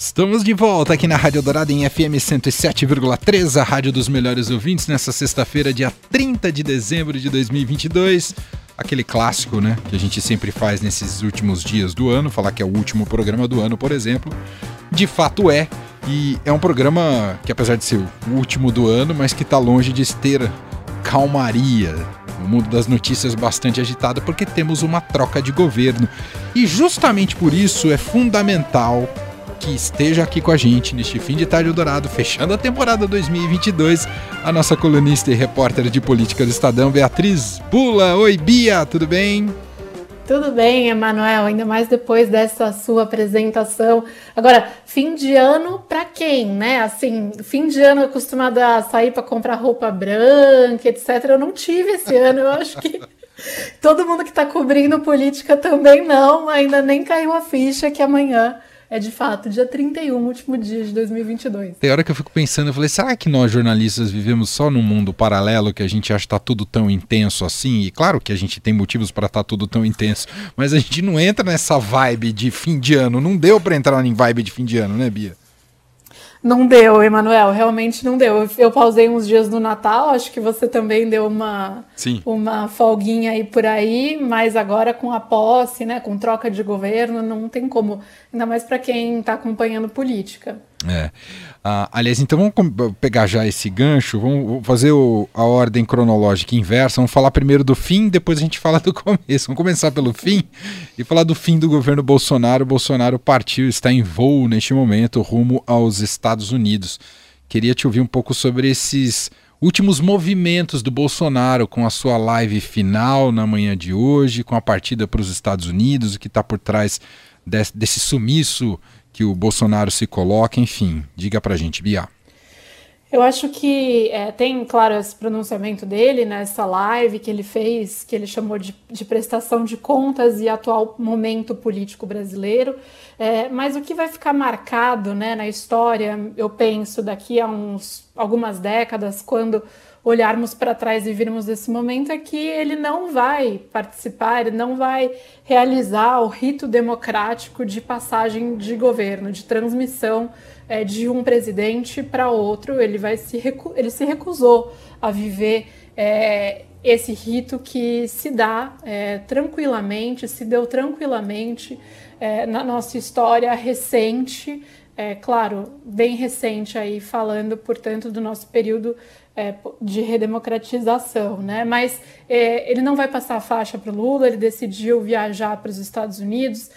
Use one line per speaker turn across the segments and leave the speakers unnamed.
Estamos de volta aqui na Rádio Dourada em FM 107,3, a rádio dos melhores ouvintes, nessa sexta-feira, dia 30 de dezembro de 2022. Aquele clássico, né, que a gente sempre faz nesses últimos dias do ano, falar que é o último programa do ano, por exemplo. De fato é, e é um programa que, apesar de ser o último do ano, mas que está longe de ter calmaria. O mundo das notícias bastante agitado porque temos uma troca de governo. E justamente por isso é fundamental que esteja aqui com a gente neste fim de tarde dourado, fechando a temporada 2022, a nossa colunista e repórter de política do Estadão, Beatriz Bula. Oi, Bia, tudo bem?
Tudo bem, Emanuel, ainda mais depois dessa sua apresentação. Agora, fim de ano para quem, né? Assim, fim de ano acostumada a sair para comprar roupa branca, etc. Eu não tive esse ano, eu acho que todo mundo que está cobrindo política também não, ainda nem caiu a ficha que amanhã é de fato dia 31, último dia de 2022.
Tem hora que eu fico pensando, eu falei, será que nós jornalistas vivemos só num mundo paralelo que a gente acha que tá tudo tão intenso assim? E claro que a gente tem motivos para estar tá tudo tão intenso, mas a gente não entra nessa vibe de fim de ano. Não deu para entrar em vibe de fim de ano, né, Bia?
Não deu, Emanuel, realmente não deu. Eu pausei uns dias no Natal, acho que você também deu uma, Sim. uma folguinha aí por aí, mas agora com a posse, né, com troca de governo, não tem como, ainda mais para quem está acompanhando política.
É. Ah, aliás, então vamos pegar já esse gancho, vamos fazer o, a ordem cronológica inversa. Vamos falar primeiro do fim, depois a gente fala do começo. Vamos começar pelo fim e falar do fim do governo Bolsonaro. O Bolsonaro partiu, está em voo neste momento rumo aos Estados Unidos. Queria te ouvir um pouco sobre esses últimos movimentos do Bolsonaro com a sua live final na manhã de hoje, com a partida para os Estados Unidos, o que está por trás desse, desse sumiço que o Bolsonaro se coloca, enfim, diga pra gente, Bia.
Eu acho que é, tem, claro, esse pronunciamento dele nessa live que ele fez, que ele chamou de, de prestação de contas e atual momento político brasileiro. É, mas o que vai ficar marcado né, na história, eu penso, daqui a uns, algumas décadas, quando olharmos para trás e virmos esse momento é que ele não vai participar, ele não vai realizar o rito democrático de passagem de governo, de transmissão é, de um presidente para outro. Ele vai se ele se recusou a viver é, esse rito que se dá é, tranquilamente, se deu tranquilamente é, na nossa história recente. É, claro, bem recente aí, falando, portanto, do nosso período é, de redemocratização, né? Mas é, ele não vai passar a faixa para o Lula, ele decidiu viajar para os Estados Unidos.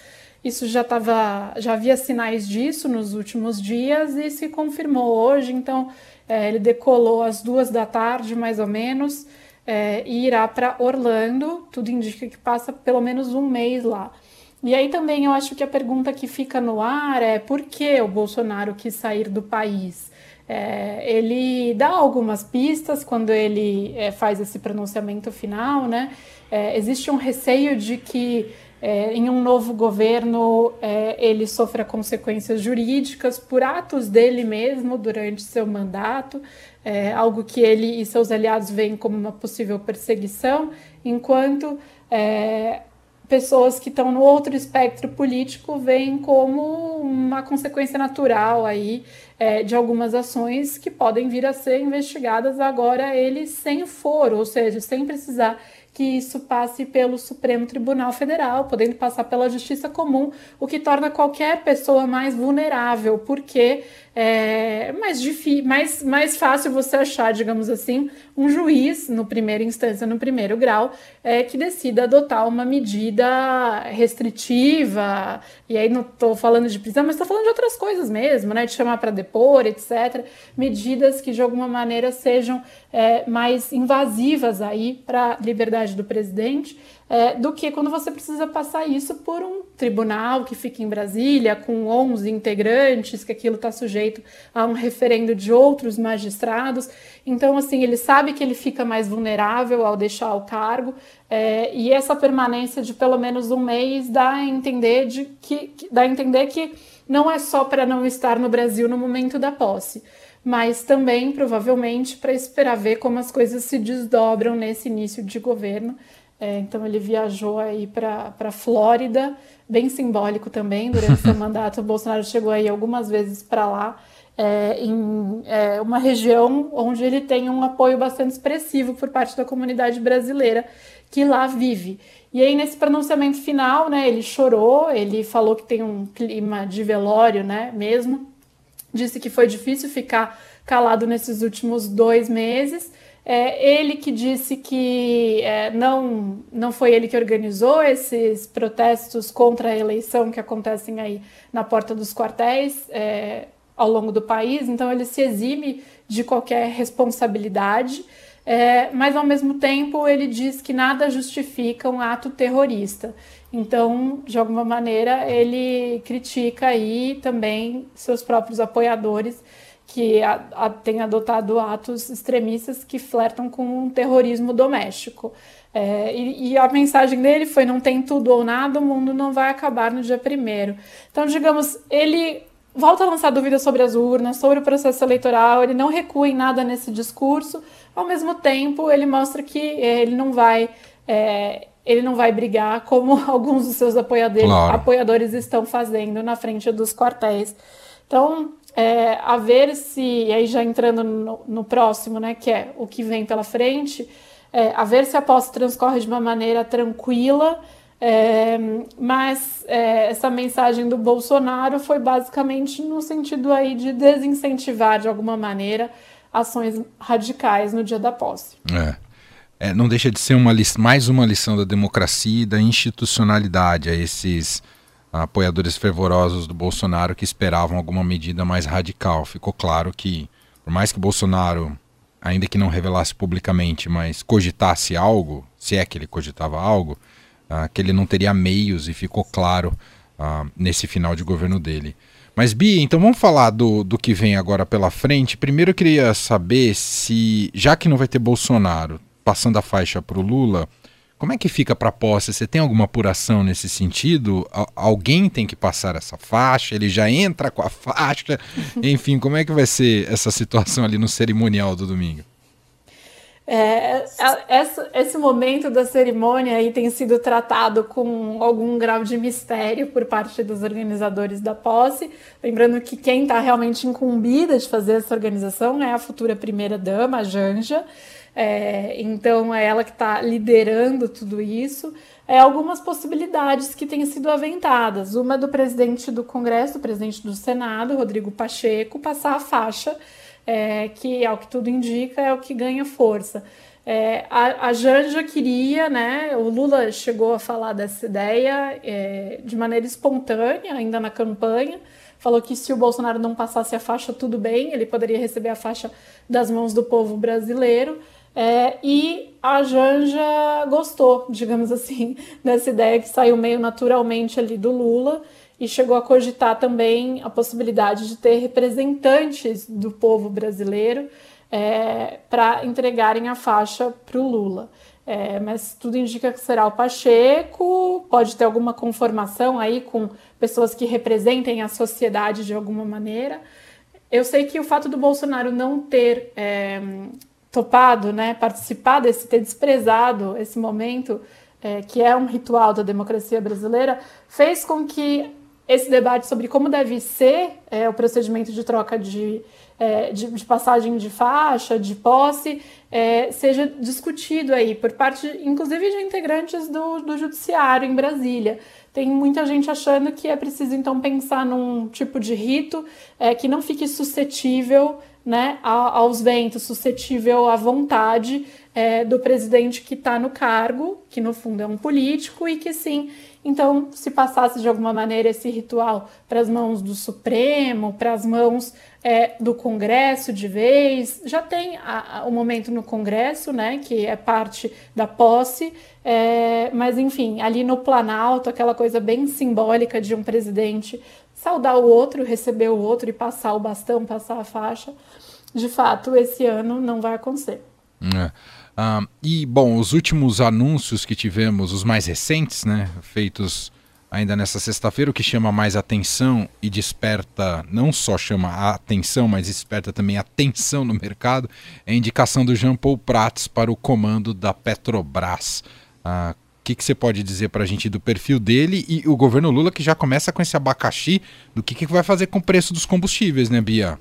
Isso já estava, já havia sinais disso nos últimos dias e se confirmou hoje. Então, é, ele decolou às duas da tarde, mais ou menos, é, e irá para Orlando. Tudo indica que passa pelo menos um mês lá. E aí também eu acho que a pergunta que fica no ar é por que o Bolsonaro quis sair do país? É, ele dá algumas pistas quando ele é, faz esse pronunciamento final, né? É, existe um receio de que é, em um novo governo é, ele sofra consequências jurídicas por atos dele mesmo durante seu mandato, é, algo que ele e seus aliados veem como uma possível perseguição, enquanto pessoas que estão no outro espectro político veem como uma consequência natural aí é, de algumas ações que podem vir a ser investigadas agora ele sem foro, ou seja, sem precisar que isso passe pelo Supremo Tribunal Federal, podendo passar pela Justiça Comum, o que torna qualquer pessoa mais vulnerável, porque é mais, difícil, mais, mais fácil você achar, digamos assim, um juiz, no primeira instância, no primeiro grau, é, que decida adotar uma medida restritiva, e aí não estou falando de prisão, mas estou falando de outras coisas mesmo, né, de chamar para depor, etc. Medidas que, de alguma maneira, sejam é, mais invasivas aí para a liberdade do presidente, é, do que quando você precisa passar isso por um tribunal que fica em Brasília, com 11 integrantes, que aquilo está sujeito a um referendo de outros magistrados. Então, assim, ele sabe que ele fica mais vulnerável ao deixar o cargo, é, e essa permanência de pelo menos um mês dá a entender, de que, dá a entender que não é só para não estar no Brasil no momento da posse mas também provavelmente para esperar ver como as coisas se desdobram nesse início de governo É, então ele viajou aí para a Flórida, bem simbólico também, durante seu mandato. O Bolsonaro chegou aí algumas vezes para lá, é, em é, uma região onde ele tem um apoio bastante expressivo por parte da comunidade brasileira que lá vive. E aí, nesse pronunciamento final, né, ele chorou, ele falou que tem um clima de velório, né, mesmo. Disse que foi difícil ficar calado nesses últimos dois meses é, ele que disse que é, não, não foi ele que organizou esses protestos contra a eleição que acontecem aí na porta dos quartéis é, ao longo do país, então ele se exime de qualquer responsabilidade, é, mas ao mesmo tempo ele diz que nada justifica um ato terrorista. Então, de alguma maneira, ele critica aí também seus próprios apoiadores que a, a, tem adotado atos extremistas que flertam com um terrorismo doméstico. É, e, e, a mensagem dele foi: não tem tudo ou nada, o mundo não vai acabar no dia primeiro. Então, digamos, ele volta a lançar dúvidas sobre as urnas, sobre o processo eleitoral, ele não recua em nada nesse discurso, ao mesmo tempo, ele mostra que é, ele não vai. É, ele não vai brigar como alguns dos seus apoiadores, claro. apoiadores estão fazendo na frente dos quartéis. Então, é, a ver se, e aí já entrando no, no, próximo, né, que é o que vem pela frente, é, a ver se a posse transcorre de uma maneira tranquila, é, mas é, essa mensagem do Bolsonaro foi basicamente no sentido aí de desincentivar de alguma maneira ações radicais no dia da posse.
É. É, não deixa de ser uma, mais uma lição da democracia e da institucionalidade a esses apoiadores fervorosos do Bolsonaro que esperavam alguma medida mais radical. Ficou claro que, por mais que Bolsonaro, ainda que não revelasse publicamente, mas cogitasse algo, se é que ele cogitava algo, uh, que ele não teria meios e ficou claro uh, nesse final de governo dele. Mas, Bia, então vamos falar do, do que vem agora pela frente. Primeiro eu queria saber se, já que não vai ter Bolsonaro passando a faixa para o Lula, como é que fica para a posse? Você tem alguma apuração nesse sentido? alguém tem que passar essa faixa? Ele já entra com a faixa? Enfim, como é que vai ser essa situação ali no cerimonial do domingo?
É, essa, esse momento da cerimônia aí tem sido tratado com algum grau de mistério por parte dos organizadores da posse. Lembrando que quem está realmente incumbida de fazer essa organização é a futura primeira-dama, a Janja. É, então é ela que está liderando tudo isso. É, algumas possibilidades que têm sido aventadas. Uma do presidente do Congresso, do presidente do Senado, Rodrigo Pacheco, passar a faixa, é, que ao que tudo indica é o que ganha força. É, a, a Janja queria, né? O Lula chegou a falar dessa ideia é, de maneira espontânea, ainda na campanha. Falou que se o Bolsonaro não passasse a faixa, tudo bem, ele poderia receber a faixa das mãos do povo brasileiro. É, e a Janja gostou, digamos assim, dessa ideia que saiu meio naturalmente ali do Lula e chegou a cogitar também a possibilidade de ter representantes do povo brasileiro é, para entregarem a faixa para o Lula. É, mas tudo indica que será o Pacheco, pode ter alguma conformação aí com pessoas que representem a sociedade de alguma maneira. Eu sei que o fato do Bolsonaro não ter é, topado, né, participar desse, ter desprezado esse momento, é, que é um ritual da democracia brasileira, fez com que esse debate sobre como deve ser é, o procedimento de troca de, é, de, de, passagem de faixa, de posse, é, seja discutido aí por parte, inclusive, de integrantes do, do judiciário em Brasília. Tem muita gente achando que é preciso, então, pensar num tipo de rito é, que não fique suscetível né, aos ventos, suscetível à vontade é, do presidente que está no cargo, que no fundo é um político, e que sim, então, se passasse de alguma maneira esse ritual para as mãos do Supremo, para as mãos é, do Congresso de vez, já tem o um momento no Congresso, né, que é parte da posse, é, mas enfim, ali no Planalto, aquela coisa bem simbólica de um presidente saudar o outro, receber o outro e passar o bastão, passar a faixa, de fato, esse ano não vai acontecer.
É. E, bom, os últimos anúncios que tivemos, os mais recentes, né, feitos ainda nessa sexta-feira, o que chama mais atenção e desperta, não só chama a atenção, mas desperta também atenção no mercado, é a indicação do Jean Paul Prats para o comando da Petrobras. Ah, que, que você pode dizer para a gente do perfil dele e o governo Lula que já começa com esse abacaxi do que, que vai fazer com o preço dos combustíveis, né, Bia?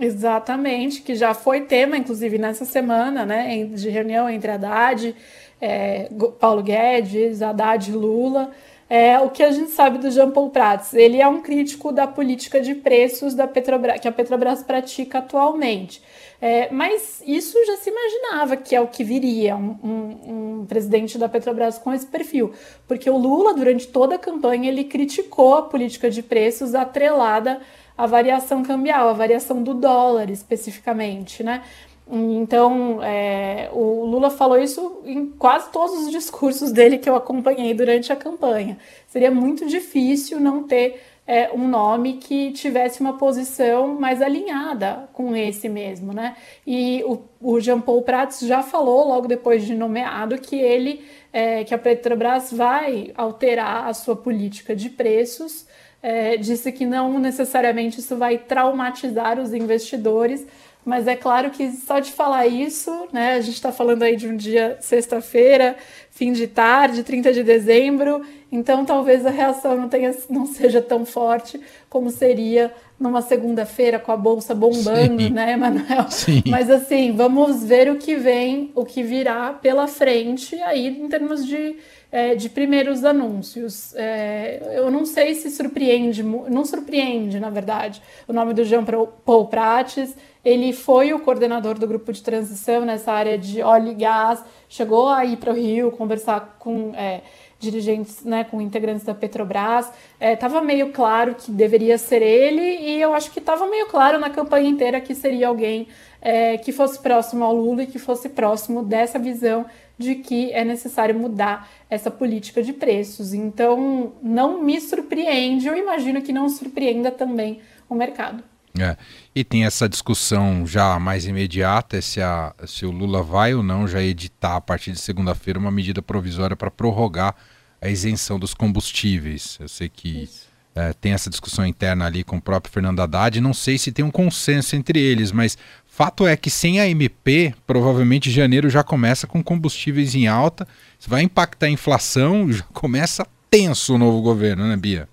Exatamente, que já foi tema, inclusive, nessa semana, né, de reunião entre Haddad, é, Paulo Guedes, Haddad e Lula. É, o que a gente sabe do Jean Paul Prats? Ele é um crítico da política de preços da Petrobras, que a Petrobras pratica atualmente. É, mas isso já se imaginava que é o que viria, um, um, um, presidente da Petrobras com esse perfil, porque o Lula, durante toda a campanha, ele criticou a política de preços atrelada à variação cambial, à variação do dólar especificamente, né? Então, é, o Lula falou isso em quase todos os discursos dele que eu acompanhei durante a campanha. Seria muito difícil não ter é, um nome que tivesse uma posição mais alinhada com esse mesmo, né? E o, o Jean Paul Prats já falou logo depois de nomeado que ele, é, que a Petrobras vai alterar a sua política de preços. É, disse que não necessariamente isso vai traumatizar os investidores, mas é claro que só de falar isso, né, a gente está falando aí de um dia sexta-feira, fim de tarde, 30 de dezembro, então talvez a reação não, tenha, não seja tão forte como seria numa segunda-feira com a bolsa bombando, Sim. né, Manuel? Sim. Mas assim, vamos ver o que vem, o que virá pela frente aí em termos de, é, de primeiros anúncios. É, eu não sei se surpreende, não surpreende, na verdade, o nome do Jean Paul Prates. Ele foi o coordenador do grupo de transição nessa área de óleo e gás, chegou a ir para o Rio conversar com é, dirigentes, né, com integrantes da Petrobras. Estava é, meio claro que deveria ser ele, e eu acho que estava meio claro na campanha inteira que seria alguém é, que fosse próximo ao Lula e que fosse próximo dessa visão de que é necessário mudar essa política de preços. Então, não me surpreende, eu imagino que não surpreenda também o mercado.
É. E tem essa discussão já mais imediata se, a, se o Lula vai ou não já editar a partir de segunda-feira uma medida provisória para prorrogar a isenção dos combustíveis. Eu sei que é, tem essa discussão interna ali com o próprio Fernando Haddad. Não sei se tem um consenso entre eles, mas fato é que sem a MP, provavelmente janeiro já começa com combustíveis em alta. Isso vai impactar a inflação, já começa tenso o novo governo, né, Bia?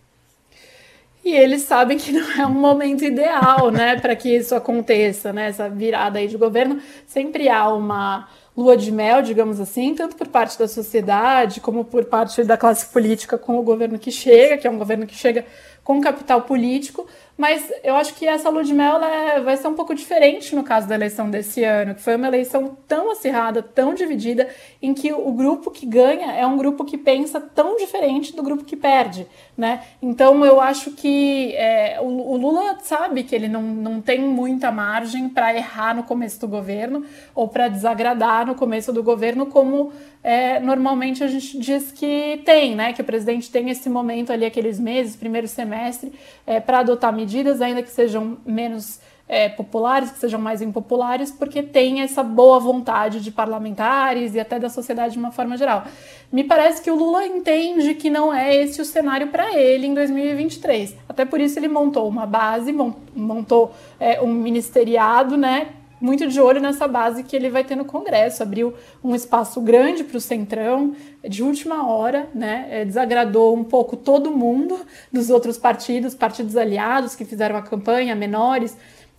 E eles sabem que não é um momento ideal, né, para que isso aconteça, né, essa virada aí de governo. Sempre há uma lua de mel, digamos assim, tanto por parte da sociedade como por parte da classe política com o governo que chega, que é um governo que chega com capital político, mas eu acho que essa lua de mel é, vai ser um pouco diferente no caso da eleição desse ano, que foi uma eleição tão acirrada, tão dividida, em que o grupo que ganha é um grupo que pensa tão diferente do grupo que perde, né? Então eu acho que é, o, o, Lula sabe que ele não, não tem muita margem para errar no começo do governo ou para desagradar no começo do governo, como é, normalmente a gente diz que tem, né? Que o presidente tem esse momento ali, aqueles meses, primeiro semestre, é, para adotar medidas, ainda que sejam menos é, populares, que sejam mais impopulares, porque tem essa boa vontade de parlamentares e até da sociedade de uma forma geral. Me parece que o Lula entende que não é esse o cenário para ele em 2023. Até por isso ele montou uma base, montou é, um ministeriado, né? Muito de olho nessa base que ele vai ter no Congresso. Abriu um espaço grande para o Centrão, de última hora, né? É, desagradou um pouco todo mundo dos outros partidos, partidos aliados que fizeram a campanha, menores,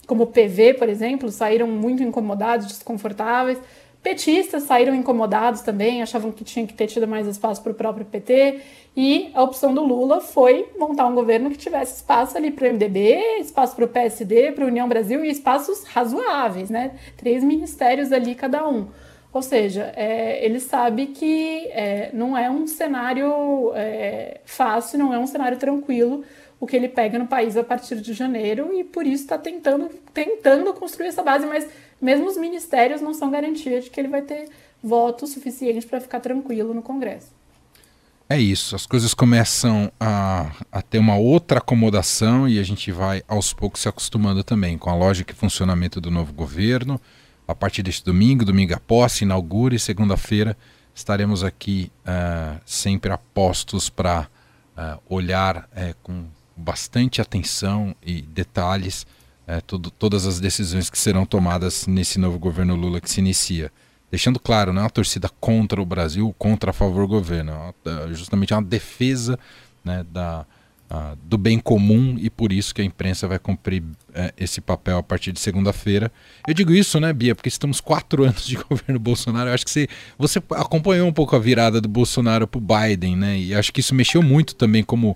como o PV, por exemplo, saíram muito incomodados, desconfortáveis. Petistas saíram incomodados também, achavam que tinha que ter tido mais espaço para o próprio PT. E a opção do Lula foi montar um governo que tivesse espaço ali para o MDB, espaço para o PSD, para a União Brasil e espaços razoáveis, né? Três ministérios ali cada um. Ou seja, é, ele sabe que é, não é um cenário é, fácil, não é um cenário tranquilo o que ele pega no país a partir de janeiro e por isso está tentando, tentando construir essa base, mas mesmo os ministérios não são garantia de que ele vai ter voto suficiente para ficar tranquilo no Congresso.
É isso, as coisas começam a, a, ter uma outra acomodação e a gente vai aos poucos se acostumando também com a lógica e funcionamento do novo governo. A partir deste domingo, domingo após, inaugura e segunda-feira estaremos aqui uh, sempre apostos para uh, olhar uh, com bastante atenção e detalhes tudo, todas as decisões que serão tomadas nesse novo governo Lula que se inicia. Deixando claro, não é uma torcida contra o Brasil, contra a favor do governo, é justamente uma defesa né, da, uh, do bem comum e por isso que a imprensa vai cumprir uh, esse papel a partir de segunda-feira. Eu digo isso, né, Bia, porque estamos quatro anos de governo Bolsonaro. Eu acho que você, você acompanhou um pouco a virada do Bolsonaro para o Biden, né? E acho que isso mexeu muito também como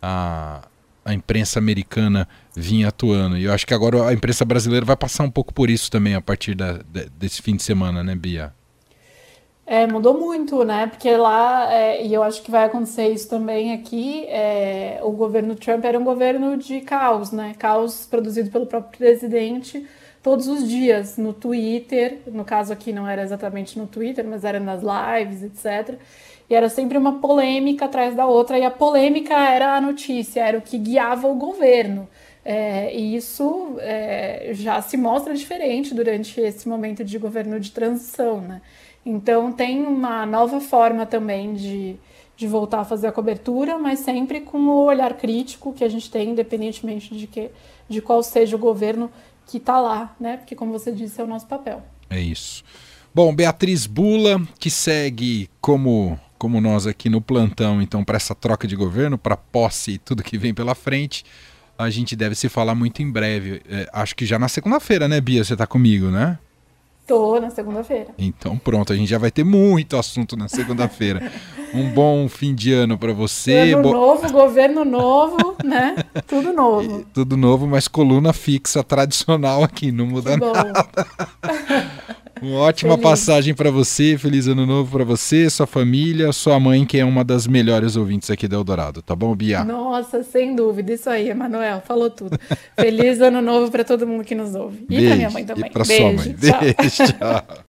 a, a imprensa americana vinha atuando. E eu acho que agora a imprensa brasileira vai passar um pouco por isso também a partir da, de, desse fim de semana, né, Bia?
É, mudou muito, né? Porque lá, é, e eu acho que vai acontecer isso também aqui, é, o governo Trump era um governo de caos, né? Caos produzido pelo próprio presidente todos os dias no Twitter. No caso aqui não era exatamente no Twitter, mas era nas lives, etc. E era sempre uma polêmica atrás da outra, e a polêmica era a notícia, era o que guiava o governo. É, e isso é, já se mostra diferente durante esse momento de governo de transição, né? Então tem uma nova forma também de, de voltar a fazer a cobertura, mas sempre com o olhar crítico que a gente tem, independentemente de, que, de qual seja o governo que está lá, né? Porque, como você disse, é o nosso papel.
É isso. Bom, Beatriz Bula, que segue como, como nós aqui no plantão, então, para essa troca de governo, para posse e tudo que vem pela frente. A gente deve se falar muito em breve. É, acho que já na segunda-feira, né, Bia? Você está comigo, né?
Tô na segunda-feira.
Então pronto, a gente já vai ter muito assunto na segunda-feira. um bom fim de ano para você.
Ano Bo... novo, governo novo, né? Tudo novo. E,
tudo novo, mas coluna fixa tradicional aqui, não muda nada. Uma ótima Feliz. passagem para você, feliz ano novo para você, sua família, sua mãe, que é uma das melhores ouvintes aqui do Eldorado, tá bom, Bia?
Nossa, sem dúvida, isso aí, Emanuel, falou tudo. feliz ano novo para todo mundo que nos ouve. E para minha mãe também.
E para sua mãe. Tchau. Beijo, tchau.